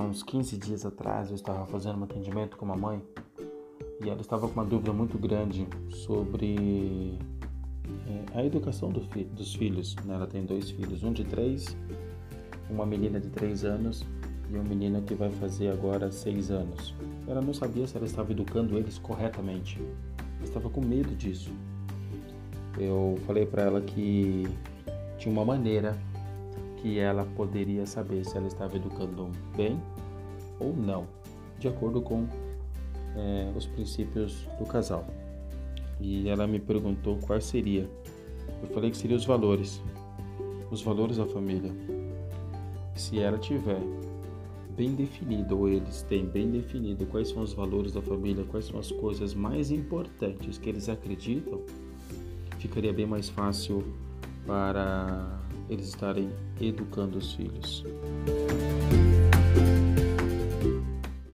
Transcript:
uns 15 dias atrás eu estava fazendo um atendimento com uma mãe e ela estava com uma dúvida muito grande sobre é, a educação do fi dos filhos. Né? Ela tem dois filhos, um de três, uma menina de três anos e um menino que vai fazer agora seis anos. Ela não sabia se ela estava educando eles corretamente. Ela estava com medo disso. Eu falei para ela que tinha uma maneira que ela poderia saber se ela estava educando bem ou não, de acordo com é, os princípios do casal. E ela me perguntou qual seria. Eu falei que seria os valores, os valores da família. Se ela tiver bem definido, ou eles têm bem definido quais são os valores da família, quais são as coisas mais importantes que eles acreditam, ficaria bem mais fácil para eles estarem educando os filhos.